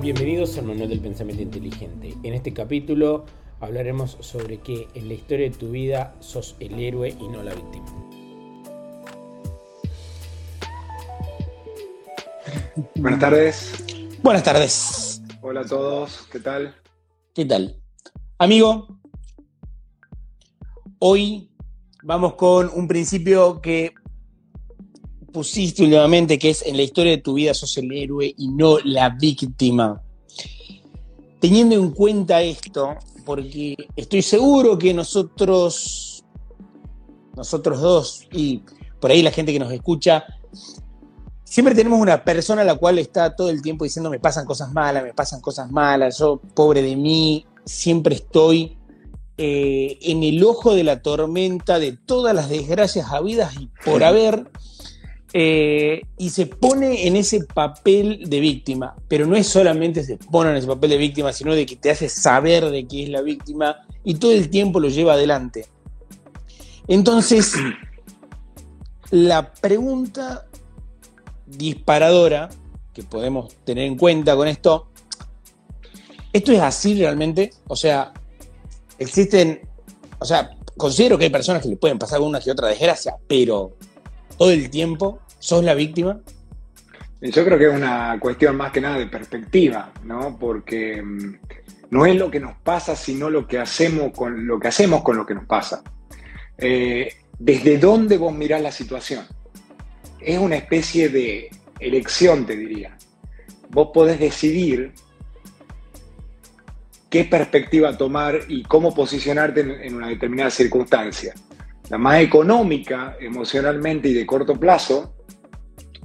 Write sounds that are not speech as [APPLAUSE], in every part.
Bienvenidos al Manual del Pensamiento Inteligente. En este capítulo hablaremos sobre que en la historia de tu vida sos el héroe y no la víctima. Buenas tardes. Buenas tardes. Hola a todos, ¿qué tal? ¿Qué tal? Amigo, hoy vamos con un principio que pusiste últimamente, que es en la historia de tu vida sos el héroe y no la víctima. Teniendo en cuenta esto, porque estoy seguro que nosotros, nosotros dos, y por ahí la gente que nos escucha, siempre tenemos una persona a la cual está todo el tiempo diciendo me pasan cosas malas, me pasan cosas malas, yo pobre de mí, siempre estoy eh, en el ojo de la tormenta de todas las desgracias habidas y por haber, eh, y se pone en ese papel de víctima, pero no es solamente se pone en ese papel de víctima, sino de que te hace saber de que es la víctima y todo el tiempo lo lleva adelante. Entonces, la pregunta disparadora que podemos tener en cuenta con esto, ¿esto es así realmente? O sea, existen, o sea, considero que hay personas que le pueden pasar una que otra desgracia, pero todo el tiempo sos la víctima? Yo creo que es una cuestión más que nada de perspectiva, ¿no? Porque mm, no es lo que nos pasa, sino lo que hacemos con lo que, hacemos con lo que nos pasa. Eh, ¿Desde dónde vos mirás la situación? Es una especie de elección, te diría. Vos podés decidir qué perspectiva tomar y cómo posicionarte en una determinada circunstancia. La más económica emocionalmente y de corto plazo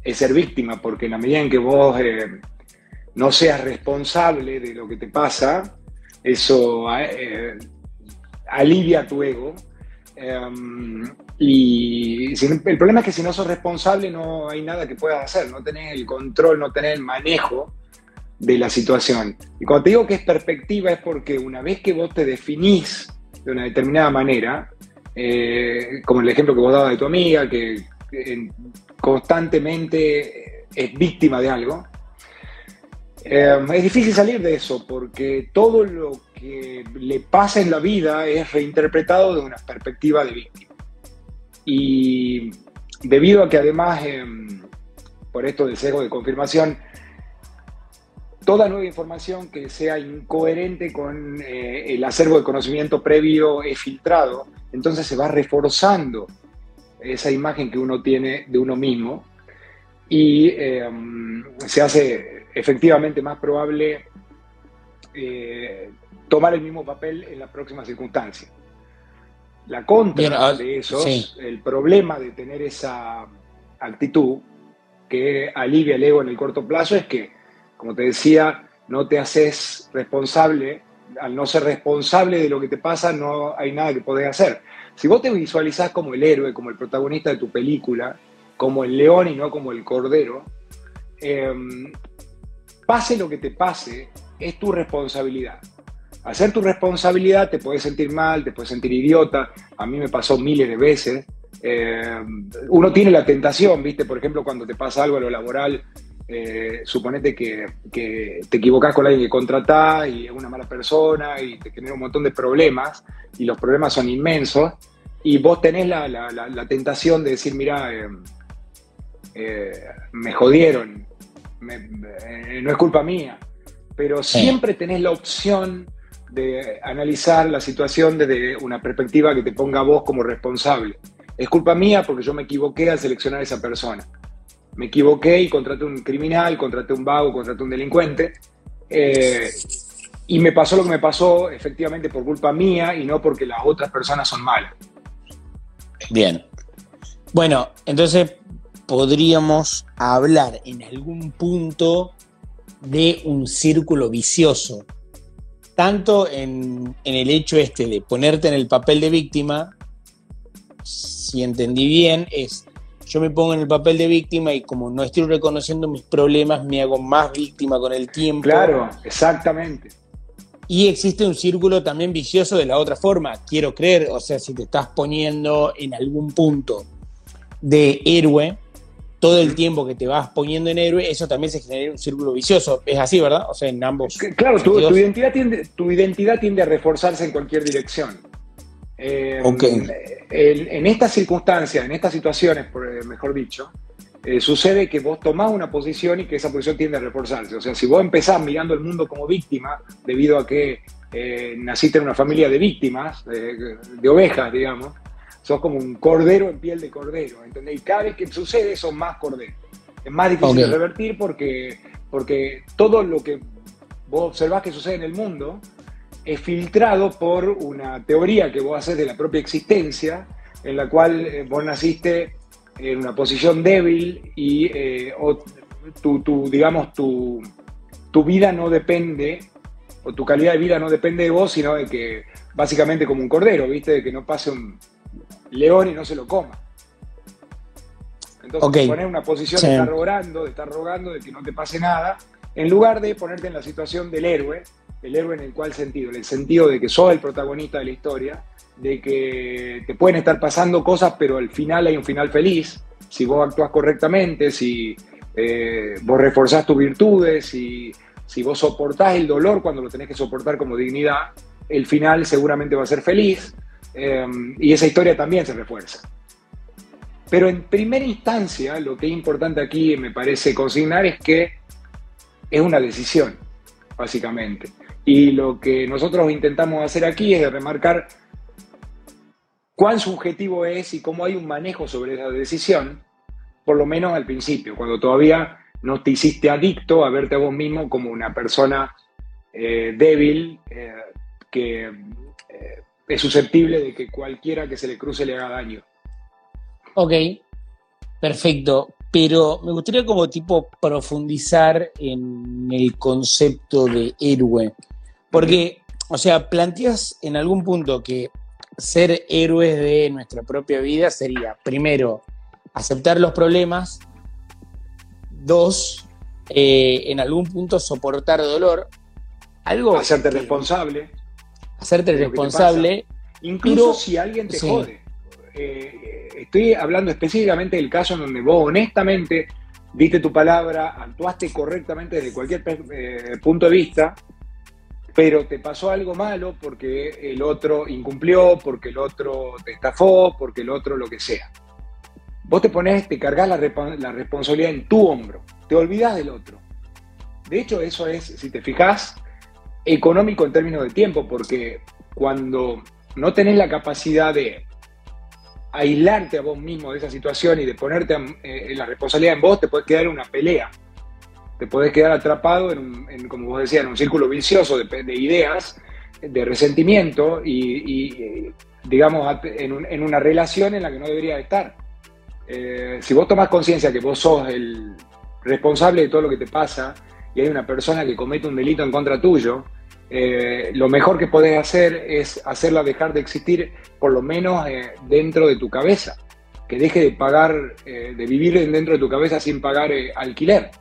es ser víctima, porque en la medida en que vos eh, no seas responsable de lo que te pasa, eso eh, alivia tu ego. Em, y el problema es que si no sos responsable no hay nada que puedas hacer, no tenés el control, no tenés el manejo de la situación. Y cuando te digo que es perspectiva es porque una vez que vos te definís de una determinada manera, eh, como el ejemplo que vos dabas de tu amiga, que, constantemente es víctima de algo, eh, es difícil salir de eso porque todo lo que le pasa en la vida es reinterpretado de una perspectiva de víctima. Y debido a que además, em, por esto del sesgo de confirmación, toda nueva información que sea incoherente con eh, el acervo de conocimiento previo es filtrado, entonces se va reforzando esa imagen que uno tiene de uno mismo y em, se hace efectivamente más probable eh, tomar el mismo papel en la próxima circunstancia. La contra ah, de eso, el problema de tener esa actitud que alivia el ego en el corto plazo es que como te decía, no te haces responsable, al no ser responsable de lo que te pasa, no hay nada que podés hacer. Si vos te visualizás como el héroe, como el protagonista de tu película, como el león y no como el cordero, em, pase lo que te pase, es tu responsabilidad. Hacer tu responsabilidad te puedes sentir mal, te puedes sentir idiota. A mí me pasó miles de veces. Em, uno tiene la tentación, ¿viste? Por ejemplo, cuando te pasa algo a lo laboral, eh, suponete que, te equivocás con alguien que contratás y es una mala persona y te genera un montón de problemas y los problemas son inmensos y vos tenés la, tentación de decir, mira, eh, eh, me jodieron, no es culpa mía, pero siempre tenés la opción de analizar la situación desde una perspectiva que te ponga a vos como responsable. Es culpa mía porque yo me equivoqué al seleccionar a esa persona me equivoqué y contraté un criminal, contraté un vago, contraté un delincuente. Eh, y me pasó lo que me pasó efectivamente por culpa mía y no porque las otras personas son malas. Bien. Bueno, entonces podríamos hablar en algún punto de un círculo vicioso. Tanto en, en el hecho este de ponerte en el papel de víctima, si entendí bien, es yo me pongo en el papel de víctima y como no estoy reconociendo mis problemas, me hago más víctima con el tiempo. Claro, exactamente. Y existe un círculo también vicioso de la otra forma, quiero creer, o sea, si te estás poniendo en algún punto de héroe, todo el tiempo que te vas poniendo en héroe, eso también se genera un círculo vicioso. Es así, ¿verdad? O sea, en ambos. Claro, tu, identidad, tiende, tu identidad tiende a reforzarse en cualquier dirección. Eh, en, estas circunstancias, en estas situaciones, eh, mejor dicho, eh, sucede que vos tomás una posición y que esa posición tiende a reforzarse. O sea, si vos empezás mirando el mundo como víctima, debido a que naciste en una familia de víctimas, de ovejas, digamos, sos como un cordero en piel de cordero, ¿entendés? Y cada vez que sucede son más corderos. Es más difícil de revertir porque, porque todo lo que vos observás que sucede en el mundo es filtrado por una teoría que vos haces de la propia existencia, en la cual eh, vos naciste en una posición débil y eh, tu, digamos, tu, tu vida no depende, o tu calidad de vida no depende de vos, sino de que básicamente como un cordero, ¿viste? De que no pase un león y no se lo coma. Entonces okay. pones una posición de estar rogando, de estar rogando, de que no te pase nada, en lugar de ponerte en la situación del héroe, el héroe en el cual sentido, en el sentido de que sos el protagonista de la historia, de que te pueden estar pasando cosas, pero al final hay un final feliz, si vos actúas correctamente, si eh, vos reforzás tus virtudes, si, si vos soportás el dolor cuando lo tenés que soportar como dignidad, el final seguramente va a ser feliz eh, y esa historia también se refuerza. Pero en primera instancia, lo que es importante aquí, me parece consignar, es que es una decisión, básicamente. Y lo que nosotros intentamos hacer aquí es remarcar cuán subjetivo es y cómo hay un manejo sobre esa decisión, por lo menos al principio, cuando todavía no te hiciste adicto a verte a vos mismo como una persona eh, débil eh, que eh, es susceptible de que cualquiera que se le cruce le haga daño. Ok, perfecto. Pero me gustaría como tipo profundizar en el concepto de héroe. Porque, o sea, planteas en algún punto que ser héroes de nuestra propia vida sería, primero, aceptar los problemas, dos, eh, en algún punto soportar dolor, algo... Hacerte responsable. Hacerte responsable. Incluso si alguien te jode. Eh, estoy hablando específicamente del caso en donde vos honestamente diste tu palabra, actuaste correctamente desde cualquier eh, punto de vista, pero te pasó algo malo porque el otro incumplió, porque el otro te estafó, porque el otro lo que sea. Vos te pones, te cargas la, responsabilidad en tu hombro, te olvidas del otro. De hecho, eso es, si te fijas, económico en términos de tiempo, porque cuando no tenés la capacidad de aislarte a vos mismo de esa situación y de ponerte eh, la responsabilidad en vos, te puedes quedar en una pelea te puedes quedar atrapado en, como vos decías, en un círculo vicioso de, ideas, de resentimiento y, digamos, en, una relación en la que no debería estar. Eh, si vos tomás conciencia que vos sos el responsable de todo lo que te pasa y hay una persona que comete un delito en contra tuyo, eh, lo mejor que podés hacer es hacerla dejar de existir, por lo menos eh, dentro de tu cabeza. Que deje de pagar, de vivir dentro de tu cabeza sin pagar alquiler.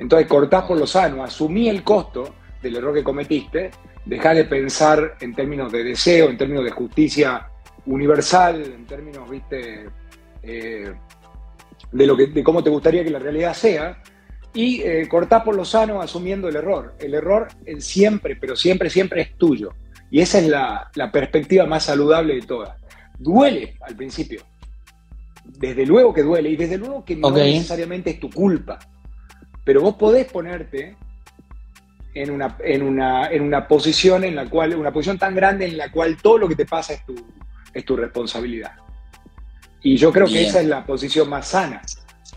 Entonces cortás por lo sano, asumí el costo del error que cometiste, dejá de pensar en términos de deseo, en términos de justicia universal, en términos, viste, eh, de, lo que, de cómo te gustaría que la realidad sea, y eh, cortás por lo sano asumiendo el error. El error siempre, pero siempre, siempre es tuyo. Y esa es la, perspectiva más saludable de todas. Duele al principio. Desde luego que duele y desde luego que no necesariamente es tu culpa. Pero vos podés ponerte en una, en una, en una posición en la cual, una posición tan grande en la cual todo lo que te pasa es tu, es tu responsabilidad. Y yo creo que esa es la posición más sana.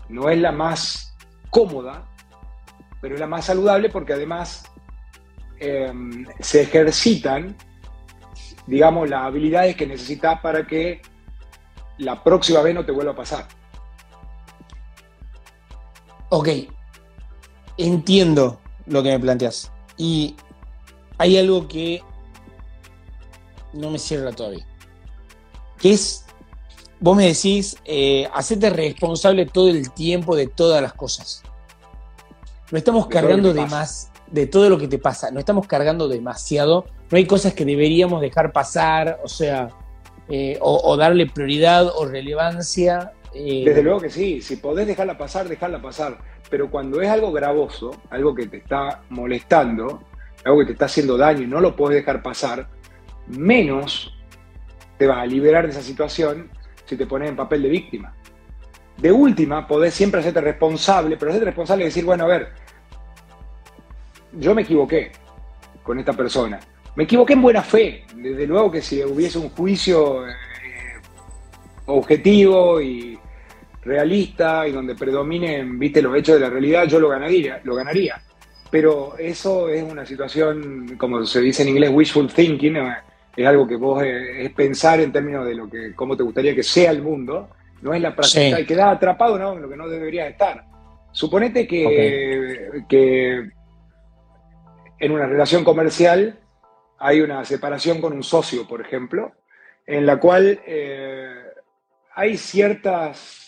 No es la más cómoda, pero es la más saludable porque además em, se ejercitan, digamos, las habilidades que necesitas para que la próxima vez no te vuelva a pasar. Ok, entiendo lo que me planteas. Y hay algo que no me cierra todavía. Que es, vos me decís, eh, hacerte responsable todo el tiempo de todas las cosas. No estamos cargando de más de todo lo que te pasa. No estamos cargando demasiado. No hay cosas que deberíamos dejar pasar, o sea, eh, o, darle prioridad o relevancia Desde luego que sí, si podés dejarla pasar, dejarla pasar. Pero cuando es algo gravoso, algo que te está molestando, algo que te está haciendo daño y no lo podés dejar pasar, menos te vas a liberar de esa situación si te pones en papel de víctima. De última, podés siempre hacerte responsable, pero hacerte responsable y decir, bueno, a ver, yo me equivoqué con esta persona. Me equivoqué en buena fe. Desde luego que si hubiese un juicio eh, objetivo y realista y donde predominen, viste, los hechos de la realidad, yo lo ganaría, lo ganaría. Pero eso es una situación, como se dice en inglés, wishful thinking, es algo que vos eh, es pensar en términos de lo que, cómo te gustaría que sea el mundo, no es la práctica, Sí. y quedar atrapado ¿no? en lo que no debería estar. Suponete que, que en una relación comercial hay una separación con un socio, por ejemplo, en la cual eh, hay ciertas,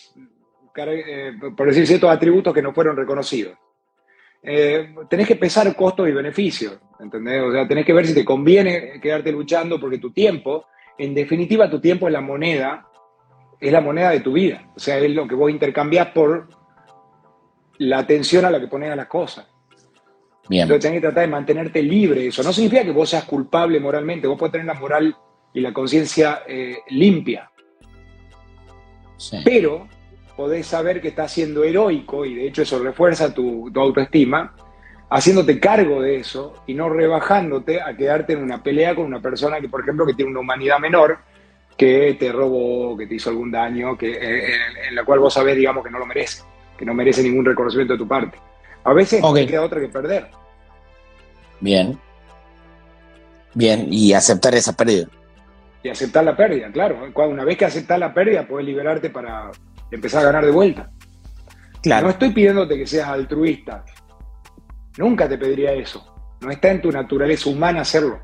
eh, por decir ciertos atributos que no fueron reconocidos. Eh, tenés que pesar costos y beneficios, ¿entendés? O sea, tenés que ver si te conviene quedarte luchando porque tu tiempo, en definitiva, tu tiempo es la moneda, es la moneda de tu vida. O sea, es lo que vos intercambiás por la atención a la que pones a las cosas. bien. Entonces tenés que tratar de mantenerte libre de eso. No significa que vos seas culpable moralmente, vos podés tener la moral y la conciencia eh, limpia, Sí. pero podés saber que estás siendo heroico y de hecho eso refuerza tu, tu autoestima, haciéndote cargo de eso y no rebajándote a quedarte en una pelea con una persona que, por ejemplo, que tiene una humanidad menor, que te robó, que te hizo algún daño, que, eh, en, en la cual vos sabés, digamos, que no lo merece, que no merece ningún reconocimiento de tu parte. A veces no te queda otra que perder. Bien. Bien, y aceptar esa pérdida. y aceptar la pérdida, claro. Una vez que aceptas la pérdida, puedes liberarte para empezar a ganar de vuelta. No estoy pidiéndote que seas altruista. Nunca te pediría eso. No está en tu naturaleza humana hacerlo.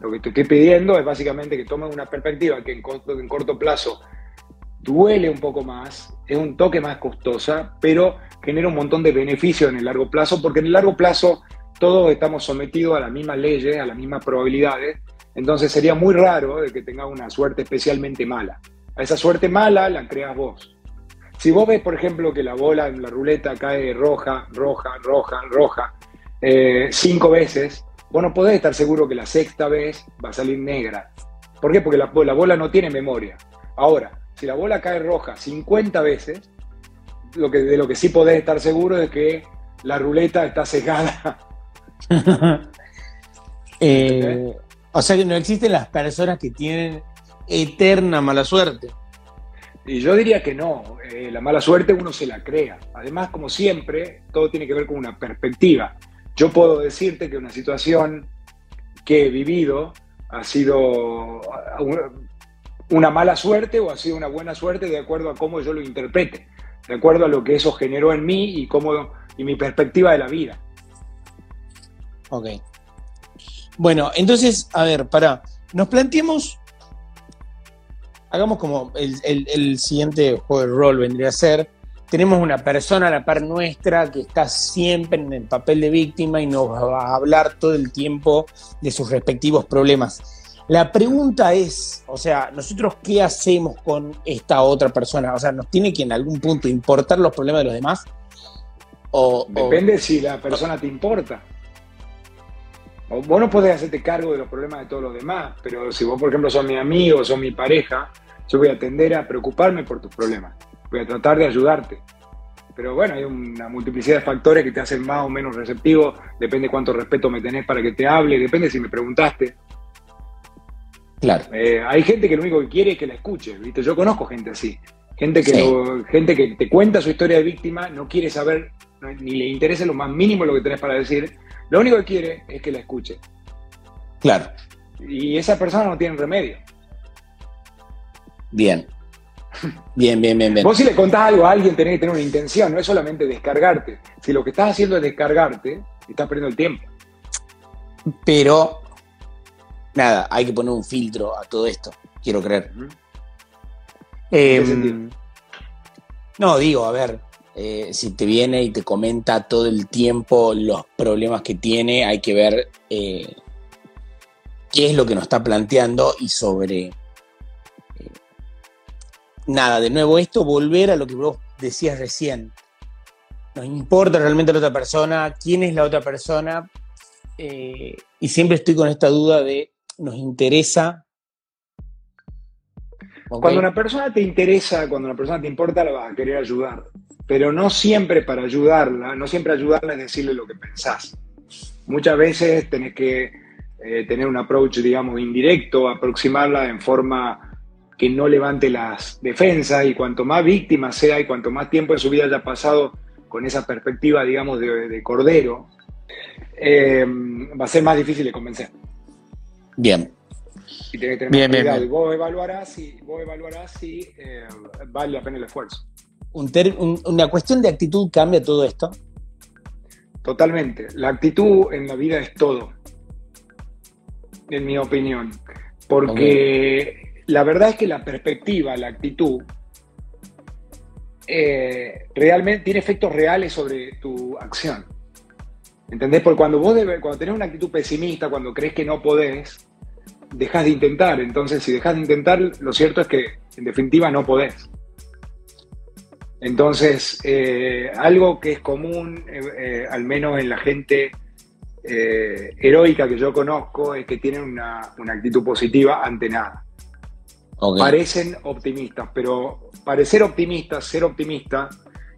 Lo que te estoy pidiendo es básicamente que tomes una perspectiva que en corto, en corto plazo duele un poco más, es un toque más costosa, pero genera un montón de beneficios en el largo plazo, porque en el largo plazo todos estamos sometidos a las mismas leyes, a las mismas probabilidades, entonces sería muy raro de que tengas una suerte especialmente mala. A esa suerte mala la creas vos. Si vos ves, por ejemplo, que la bola en la ruleta cae roja, roja, roja, roja, eh, cinco veces, vos no podés estar seguro que la sexta vez va a salir negra. ¿Por qué? Porque la, la bola no tiene memoria. Ahora, si la bola cae roja 50 veces, lo que, de lo que sí podés estar seguro es que la ruleta está cegada. [LAUGHS] Eh, o sea que no existen las personas que tienen eterna mala suerte. Y yo diría que no, eh, la mala suerte uno se la crea. Además, como siempre, todo tiene que ver con una perspectiva. Yo puedo decirte que una situación que he vivido ha sido una- una mala suerte o ha sido una buena suerte de acuerdo a cómo yo lo interprete, de acuerdo a lo que eso generó en mí y, cómo, y mi perspectiva de la vida. Ok. Bueno, entonces, a ver, para. Nos planteemos. Hagamos como el, siguiente juego de rol vendría a ser. Tenemos una persona a la par nuestra que está siempre en el papel de víctima y nos va a hablar todo el tiempo de sus respectivos problemas. La pregunta es, o sea, nosotros qué hacemos con esta otra persona? O sea, ¿nos tiene que en algún punto importar los problemas de los demás? O- Depende si la persona te importa. Vos no podés hacerte cargo de los problemas de todos los demás, pero si vos, por ejemplo, sos mi amigo, sos mi pareja, yo voy a tender a preocuparme por tus problemas. Voy a tratar de ayudarte. Pero bueno, hay una multiplicidad de factores que te hacen más o menos receptivo. Depende cuánto respeto me tenés para que te hable, depende si me preguntaste. Claro. Eh, hay gente que lo único que quiere es que la escuche, ¿viste? Yo conozco gente así. Gente que, Sí. lo- gente que te cuenta su historia de víctima, no quiere saber, no- ni le interesa lo más mínimo lo que tenés para decir. Lo único que quiere es que la escuche. Claro. Y esa persona no tiene remedio. Bien. Bien, bien, bien, bien. Vos si le contás algo a alguien tenés que tener una intención, no es solamente descargarte. Si lo que estás haciendo es descargarte, estás perdiendo el tiempo. Pero, nada, hay que poner un filtro a todo esto, quiero creer. Eh, qué no, digo, a ver, eh, si te viene y te comenta todo el tiempo los problemas que tiene, hay que ver eh, qué es lo que nos está planteando y sobre eh, nada, de nuevo esto, volver a lo que vos decías recién. Nos importa realmente la otra persona, quién es la otra persona, y siempre estoy con esta duda de, ¿nos interesa? Cuando una persona te interesa, cuando una persona te importa, la vas a querer ayudar. Pero no siempre para ayudarla, no siempre ayudarla es decirle lo que pensás. Muchas veces tenés que eh, tener un approach, digamos, indirecto, aproximarla en forma que no levante las defensas y cuanto más víctima sea y cuanto más tiempo en su vida haya pasado con esa perspectiva, digamos, de, cordero, eh, va a ser más difícil de convencer. Bien. Y que tener bien, bien, Vos evaluarás si, vos evaluarás si eh, vale la pena el esfuerzo. Una cuestión de actitud cambia todo esto. Totalmente. La actitud en la vida es todo, en mi opinión. Porque la verdad es que la perspectiva, la actitud, eh, realmente tiene efectos reales sobre tu acción. ¿Entendés? Porque cuando vos cuando tenés una actitud pesimista, cuando crees que no podés, dejas de intentar. Entonces, si dejas de intentar, lo cierto es que en definitiva no podés. Entonces, eh, algo que es común, eh, eh, al menos en la gente heroica que yo conozco, es que tienen una, actitud positiva ante nada. Parecen optimistas, pero parecer optimistas, ser optimista,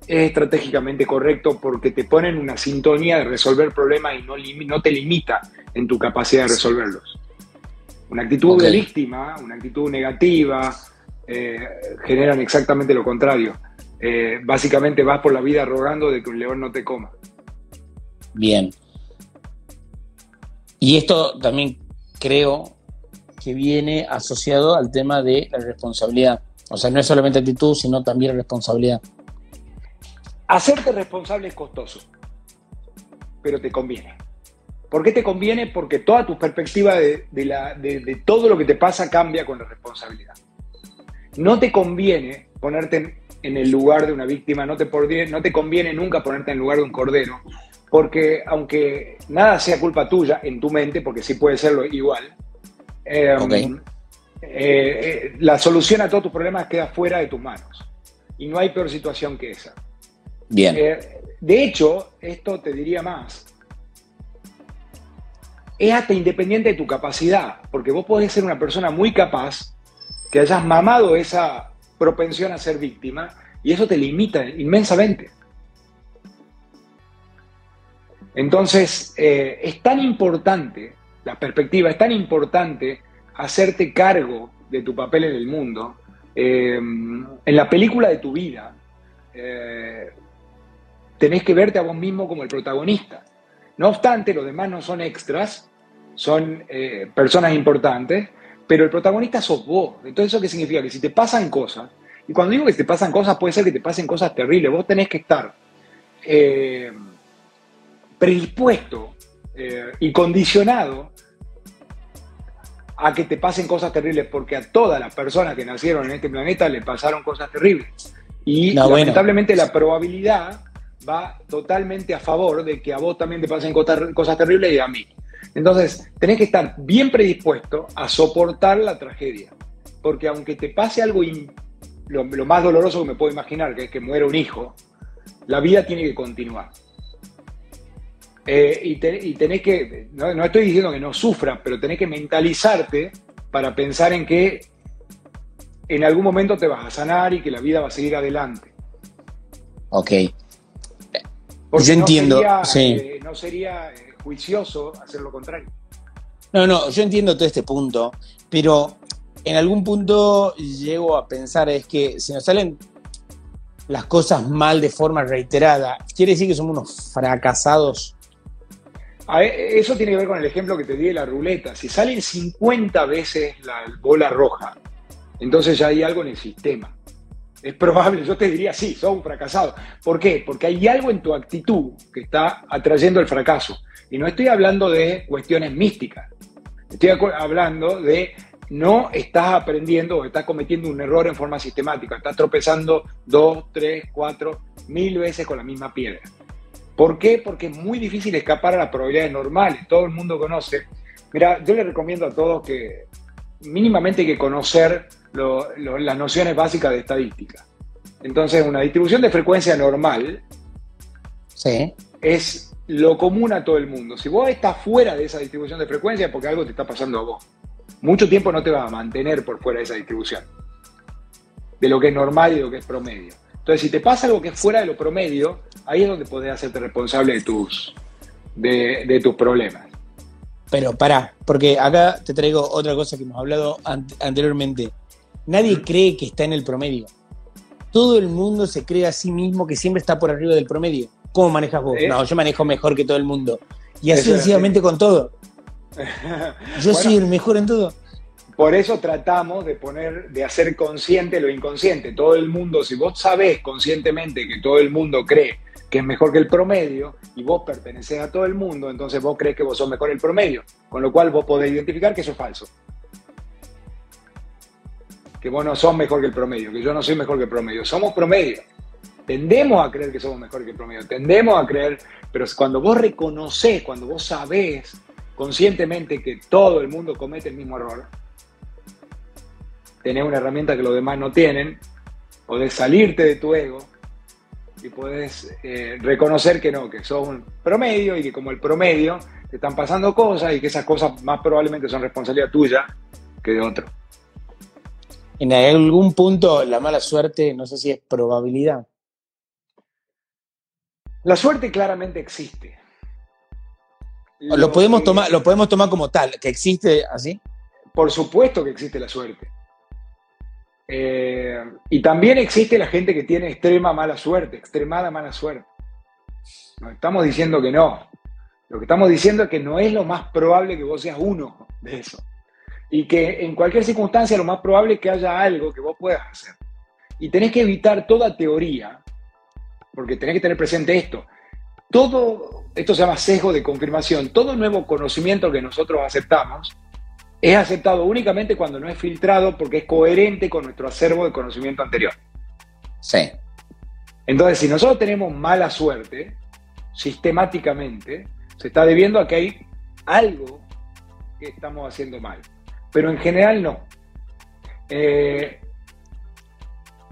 es estratégicamente correcto porque te ponen una sintonía de resolver problemas y no, no te limita en tu capacidad de resolverlos. Una actitud de víctima, una actitud negativa, generan exactamente lo contrario. Eh, básicamente vas por la vida rogando de que un león no te coma. Bien. Y esto también creo que viene asociado al tema de la responsabilidad. O sea, no es solamente actitud, sino también responsabilidad. Hacerte responsable es costoso, pero te conviene. ¿Por qué te conviene? Porque toda tu perspectiva de, de todo lo que te pasa cambia con la responsabilidad. No te conviene ponerte en el lugar de una víctima, no te, no te conviene nunca ponerte en el lugar de un cordero, porque aunque nada sea culpa tuya en tu mente, porque sí puede serlo igual, em, eh, eh, la solución a todos tus problemas queda fuera de tus manos. Y no hay peor situación que esa. Bien. Eh, de hecho, esto te diría más. Es hasta independiente de tu capacidad, porque vos podés ser una persona muy capaz, que hayas mamado esa propensión a ser víctima y eso te limita inmensamente. Entonces, eh, es tan importante, la perspectiva es tan importante hacerte cargo de tu papel en el mundo. Eh, en la película de tu vida, eh, tenés que verte a vos mismo como el protagonista. No obstante, los demás no son extras, son personas importantes, pero el protagonista sos vos. Entonces, ¿eso qué significa? Que si te pasan cosas, y cuando digo que te pasan cosas, puede ser que te pasen cosas terribles, vos tenés que estar eh, predispuesto eh, y condicionado a que te pasen cosas terribles, porque a todas las personas que nacieron en este planeta le pasaron cosas terribles. Y lamentablemente la probabilidad va totalmente a favor de que a vos también te pasen cosas terribles y a mí. Entonces, tenés que estar bien predispuesto a soportar la tragedia. Porque aunque te pase algo, lo, más doloroso que me puedo imaginar, que es que muera un hijo, la vida tiene que continuar. Eh, y, tenés que, no, no, estoy diciendo que no sufras, pero tenés que mentalizarte para pensar en que en algún momento te vas a sanar y que la vida va a seguir adelante. Ok. Yo entiendo. sí. Eh, no sería eh, juicioso hacer lo contrario. No, no, yo entiendo todo este punto, pero en algún punto llego a pensar es que si nos salen las cosas mal de forma reiterada, ¿quiere decir que somos unos fracasados? eso tiene que ver con el ejemplo que te di de la ruleta. Si salen 50 veces la bola roja, entonces ya hay algo en el sistema. Es probable, yo te diría, sí, sos un fracasado. ¿Por qué? Porque hay algo en tu actitud que está atrayendo el fracaso. Y no estoy hablando de cuestiones místicas. Estoy hablando de no estás aprendiendo o estás cometiendo un error en forma sistemática. Estás tropezando dos, tres, cuatro, mil veces con la misma piedra. ¿Por qué? Porque es muy difícil escapar a las probabilidades normales. Todo el mundo conoce. Mira, yo le recomiendo a todos que mínimamente hay que conocer las nociones básicas de estadística. Entonces, una distribución de frecuencia normal es lo común a todo el mundo. Si vos estás fuera de esa distribución de frecuencia es porque algo te está pasando a vos. Mucho tiempo no te va a mantener por fuera de esa distribución, de lo que es normal y de lo que es promedio. Entonces, si te pasa algo que es fuera de lo promedio, ahí es donde podés hacerte responsable de tus, de, tus problemas. Pero pará, porque acá te traigo otra cosa que hemos hablado anteriormente. Nadie cree que está en el promedio. Todo el mundo se cree a sí mismo que siempre está por arriba del promedio. ¿Cómo manejas vos? No, yo manejo mejor que todo el mundo. Y así sencillamente con todo. [LAUGHS] Yo soy el mejor en todo. Por eso tratamos de poner, de hacer consciente lo inconsciente. Todo el mundo, si vos sabés conscientemente que todo el mundo cree que es mejor que el promedio y vos perteneces a todo el mundo, entonces vos crees que vos sos mejor el promedio, con lo cual vos podés identificar que eso es falso. Que vos no sos mejor que el promedio, que yo no soy mejor que el promedio, somos promedio. Tendemos a creer que somos mejor que el promedio, tendemos a creer, pero cuando vos reconoces, cuando vos sabés conscientemente que todo el mundo comete el mismo error, tenés una herramienta que los demás no tienen, podés salirte de tu ego y puedes eh, reconocer que no, que sos un promedio y que como el promedio te están pasando cosas y que esas cosas más probablemente son responsabilidad tuya que de otro. En algún punto la mala suerte, no sé si es probabilidad. La suerte claramente existe. Lo, podemos, tomar, lo podemos tomar como tal, que existe así. Por supuesto que existe la suerte. Eh, y también existe la gente que tiene extrema mala suerte, extremada mala suerte. No estamos diciendo que no. Lo que estamos diciendo es que no es lo más probable que vos seas uno de eso. Y que en cualquier circunstancia lo más probable es que haya algo que vos puedas hacer. Y tenés que evitar toda teoría, porque tenés que tener presente esto. Todo, esto se llama sesgo de confirmación, todo nuevo conocimiento que nosotros aceptamos es aceptado únicamente cuando no es filtrado porque es coherente con nuestro acervo de conocimiento anterior. Sí. Entonces, si nosotros tenemos mala suerte, sistemáticamente, se está debiendo a que hay algo que estamos haciendo mal. Pero en general no. Eh,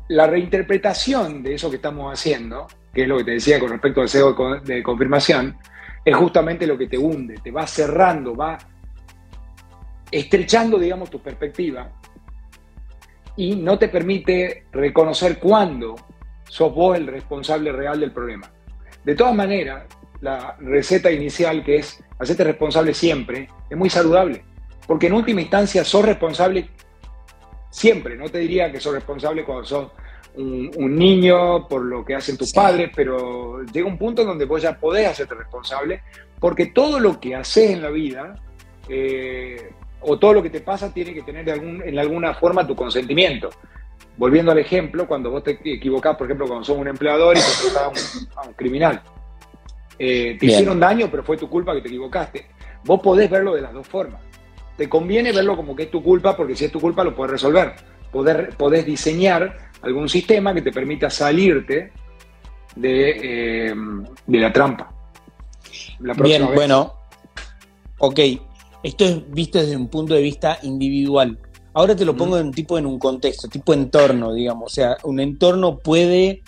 la reinterpretación de eso que estamos haciendo, que es lo que te decía con respecto al sesgo de confirmación, es justamente lo que te hunde, te va cerrando, va estrechando, digamos, tu perspectiva y no te permite reconocer cuándo sos vos el responsable real del problema. De todas maneras, la receta inicial que es hacerte responsable siempre es muy saludable, porque en última instancia sos responsable siempre, no te diría que sos responsable cuando sos un, niño por lo que hacen tus padres, pero llega un punto donde vos ya podés hacerte responsable, porque todo lo que haces en la vida eh, o todo lo que te pasa tiene que tener de algún, en alguna forma tu consentimiento. Volviendo al ejemplo, cuando vos te equivocás, por ejemplo, cuando sos un empleador y te a un, a un criminal. Eh, te hicieron daño, pero fue tu culpa que te equivocaste. Vos podés verlo de las dos formas. Te conviene verlo como que es tu culpa, porque si es tu culpa lo puedes resolver. Poder, podés diseñar algún sistema que te permita salirte de, eh, de la trampa. Bien, bueno, ok, esto es visto desde un punto de vista individual. Ahora te lo pongo en tipo en un contexto, tipo entorno, digamos. O sea, un entorno puede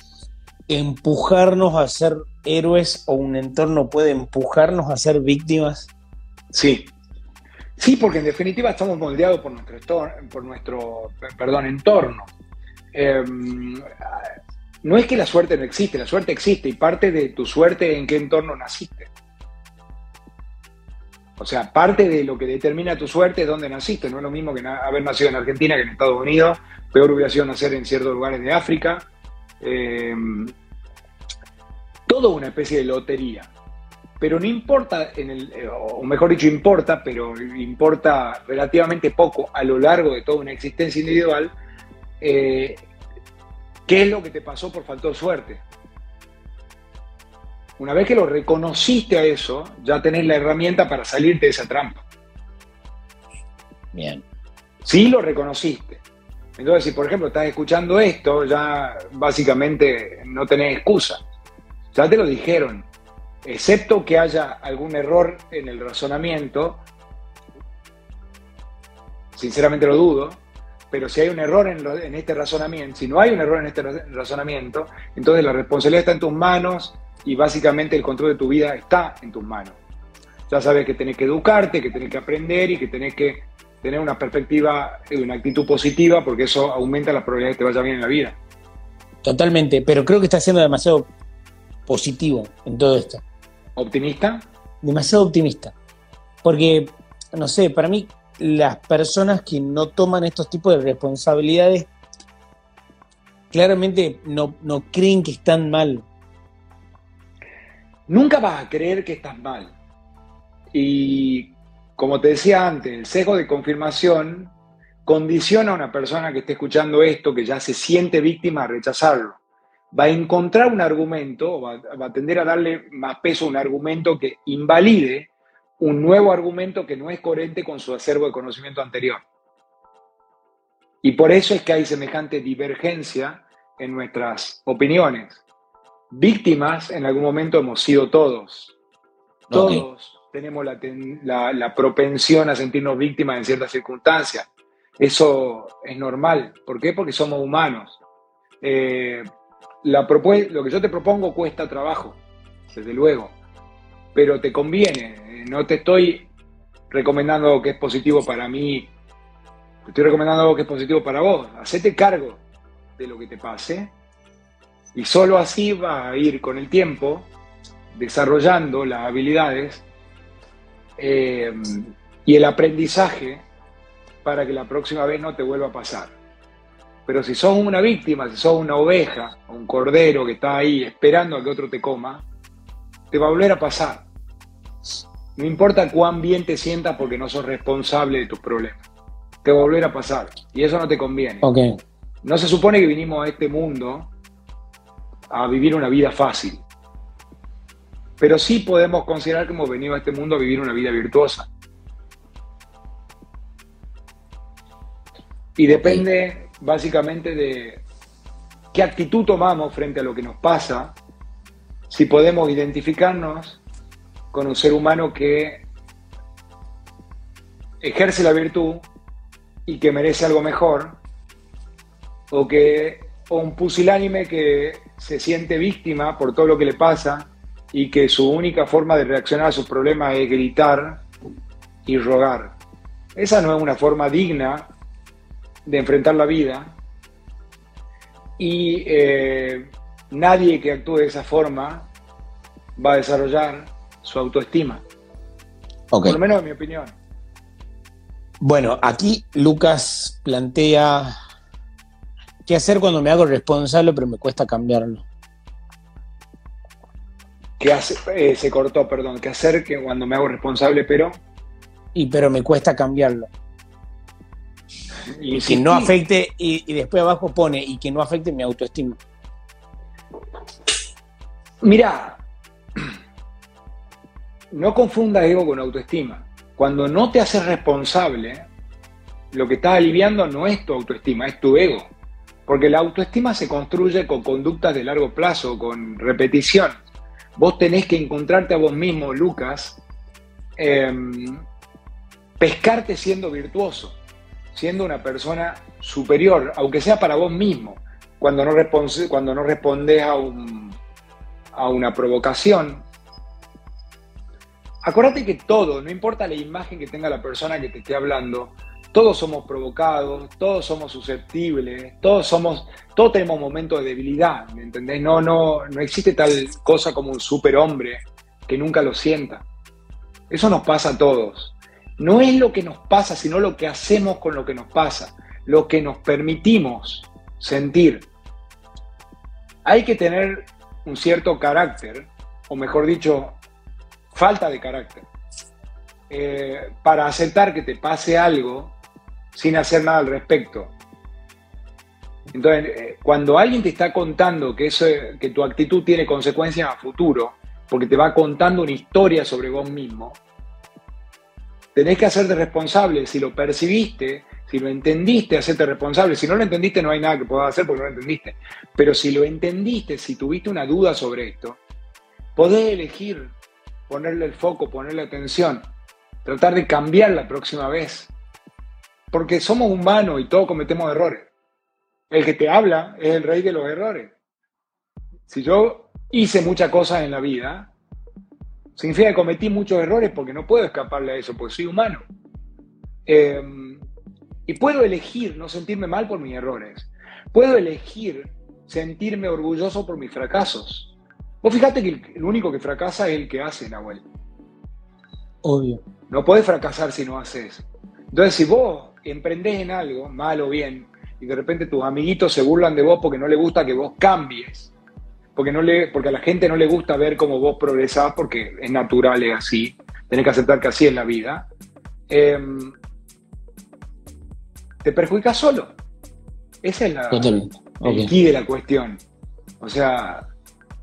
empujarnos a ser héroes o un entorno puede empujarnos a ser víctimas. Sí. Sí, porque en definitiva estamos moldeados por nuestro, por nuestro perdón, entorno. Em, no es que la suerte no existe, la suerte existe y parte de tu suerte en qué entorno naciste. O sea, parte de lo que determina tu suerte es dónde naciste. No es lo mismo que haber nacido en Argentina que en Estados Unidos. Peor hubiera sido nacer en ciertos lugares de África. Eh, todo una especie de lotería. Pero no importa, en el, eh, o mejor dicho, importa, pero importa relativamente poco a lo largo de toda una existencia individual, eh, qué es lo que te pasó por falta de suerte. Una vez que lo reconociste a eso, ya tenés la herramienta para salirte de esa trampa. Bien. Sí lo reconociste. Entonces, si por ejemplo estás escuchando esto, ya básicamente no tenés excusa. Ya te lo dijeron. Excepto que haya algún error en el razonamiento, sinceramente lo dudo, Pero si hay un error en, este razonamiento, si no hay un error en este razonamiento, entonces la responsabilidad está en tus manos y básicamente el control de tu vida está en tus manos. Ya sabes que tenés que educarte, que tenés que aprender y que tenés que tener una perspectiva, y una actitud positiva, porque eso aumenta las probabilidades de que te vaya bien en la vida. Totalmente, pero creo que está siendo demasiado positivo en todo esto. ¿Optimista? Demasiado optimista. Porque, no sé, para mí las personas que no toman estos tipos de responsabilidades claramente no, no creen que están mal. Nunca vas a creer que estás mal. Y como te decía antes, el sesgo de confirmación condiciona a una persona que esté escuchando esto, que ya se siente víctima, a rechazarlo. Va a encontrar un argumento, va, va a tender a darle más peso a un argumento que invalide un nuevo argumento que no es coherente con su acervo de conocimiento anterior. Y por eso es que hay semejante divergencia en nuestras opiniones. Víctimas en algún momento hemos sido todos. Todos tenemos la, propensión a sentirnos víctimas en ciertas circunstancias. Eso es normal. ¿Por qué? Porque somos humanos. Eh, lo que yo te propongo cuesta trabajo, desde luego, pero te conviene no te estoy recomendando que es positivo para mí, te estoy recomendando algo que es positivo para vos. Hacete cargo de lo que te pase y solo así va a ir con el tiempo desarrollando las habilidades eh, y el aprendizaje para que la próxima vez no te vuelva a pasar. Pero si sos una víctima, si sos una oveja, un cordero que está ahí esperando a que otro te coma, te va a volver a pasar. No importa cuán bien te sientas porque no sos responsable de tus problemas. Te va a volver a pasar. Y eso no te conviene. Okay. No se supone que vinimos a este mundo a vivir una vida fácil. Pero sí podemos considerar que hemos venido a este mundo a vivir una vida virtuosa. Y depende básicamente de qué actitud tomamos frente a lo que nos pasa, si podemos identificarnos con un ser humano que ejerce la virtud y que merece algo mejor, o que o un pusilánime que se siente víctima por todo lo que le pasa y que su única forma de reaccionar a sus problemas es gritar y rogar. Esa no es una forma digna de enfrentar la vida y eh, nadie que actúe de esa forma va a desarrollar su autoestima. Por lo menos en mi opinión. Bueno, aquí Lucas plantea qué hacer cuando me hago responsable, pero me cuesta cambiarlo. ¿Qué hace? Eh, se cortó, perdón. ¿Qué hacer que cuando me hago responsable, pero? Y pero me cuesta cambiarlo. Y que no afecte, y, y, después abajo pone, y que no afecte mi autoestima. Mira, no confunda ego con autoestima. Cuando no te haces responsable, lo que estás aliviando no es tu autoestima, es tu ego. Porque la autoestima se construye con conductas de largo plazo, con repetición. Vos tenés que encontrarte a vos mismo, Lucas, em, pescarte siendo virtuoso, siendo una persona superior, aunque sea para vos mismo. Cuando no, cuando no respondes a, a una provocación, Acuérdate que todo, no importa la imagen que tenga la persona que te esté hablando, todos somos provocados, todos somos susceptibles, todos somos, todos tenemos momentos de debilidad, ¿me entendés? No, no, no existe tal cosa como un superhombre que nunca lo sienta. Eso nos pasa a todos. No es lo que nos pasa, sino lo que hacemos con lo que nos pasa, lo que nos permitimos sentir. Hay que tener un cierto carácter, o mejor dicho, falta de carácter, eh, para aceptar que te pase algo sin hacer nada al respecto. Entonces, eh, cuando alguien te está contando que, eso, que tu actitud tiene consecuencias a futuro, porque te va contando una historia sobre vos mismo, tenés que hacerte responsable. Si lo percibiste, si lo entendiste, hacerte responsable. Si no lo entendiste, no hay nada que puedas hacer porque no lo entendiste. Pero si lo entendiste, si tuviste una duda sobre esto, podés elegir ponerle el foco, ponerle atención, tratar de cambiar la próxima vez. porque somos humanos y todos cometemos errores. El que te habla es el rey de los errores. Si yo hice muchas cosas en la vida, significa que cometí muchos errores porque no puedo escaparle a eso, porque soy humano. Em, y puedo elegir no sentirme mal por mis errores. Puedo elegir sentirme orgulloso por mis fracasos. Vos fíjate que el, único que fracasa es el que hace, Nahuel. Obvio. No podés fracasar si no haces. Entonces, si vos emprendés en algo, mal o bien, y de repente tus amiguitos se burlan de vos porque no les gusta que vos cambies, porque, no le, porque a la gente no le gusta ver cómo vos progresás, porque es natural, es así, tenés que aceptar que así es la vida, em, te perjudicas solo. Esa es la, el de la cuestión. O sea,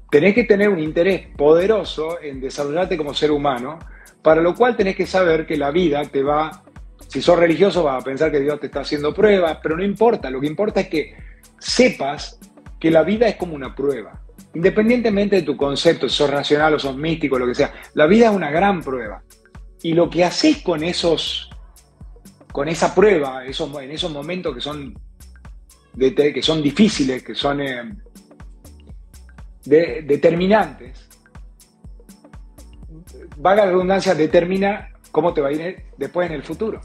tenés que tener un interés poderoso en desarrollarte como ser humano, para lo cual tenés que saber que la vida te va, si sos religioso vas a pensar que Dios te está haciendo pruebas, pero no importa, lo que importa es que sepas que la vida es como una prueba. Independientemente de tu concepto, si sos racional o sos místico, lo que sea, la vida es una gran prueba. Y lo que haces con esos, con esa prueba, esos, en esos momentos que son que son difíciles, que son eh, determinantes, vaga redundancia, determina cómo te va a ir después en el futuro.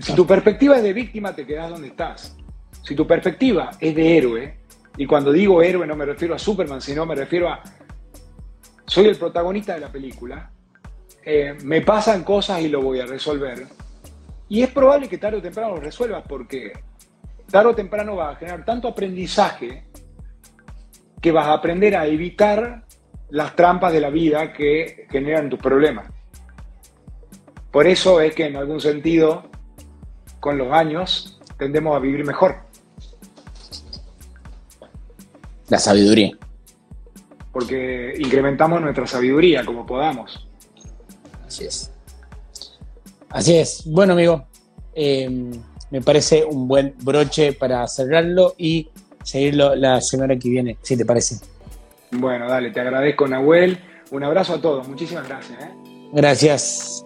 Si tu perspectiva es de víctima, te quedas donde estás. Si tu perspectiva es de héroe, y cuando digo héroe no me refiero a Superman, sino me refiero a soy el protagonista de la película, eh, me pasan cosas y lo voy a resolver. Y es probable que tarde o temprano lo resuelvas porque tarde o temprano vas a generar tanto aprendizaje que vas a aprender a evitar las trampas de la vida que generan tus problemas. Por eso es que en algún sentido, con los años, tendemos a vivir mejor. La sabiduría. Porque incrementamos nuestra sabiduría como podamos. Así es. Así es. Bueno, amigo. Eh, me parece un buen broche para cerrarlo y seguirlo la semana que viene, si te parece. Bueno, dale, te agradezco, Nahuel. Un abrazo a todos, muchísimas gracias. ¿eh? Gracias.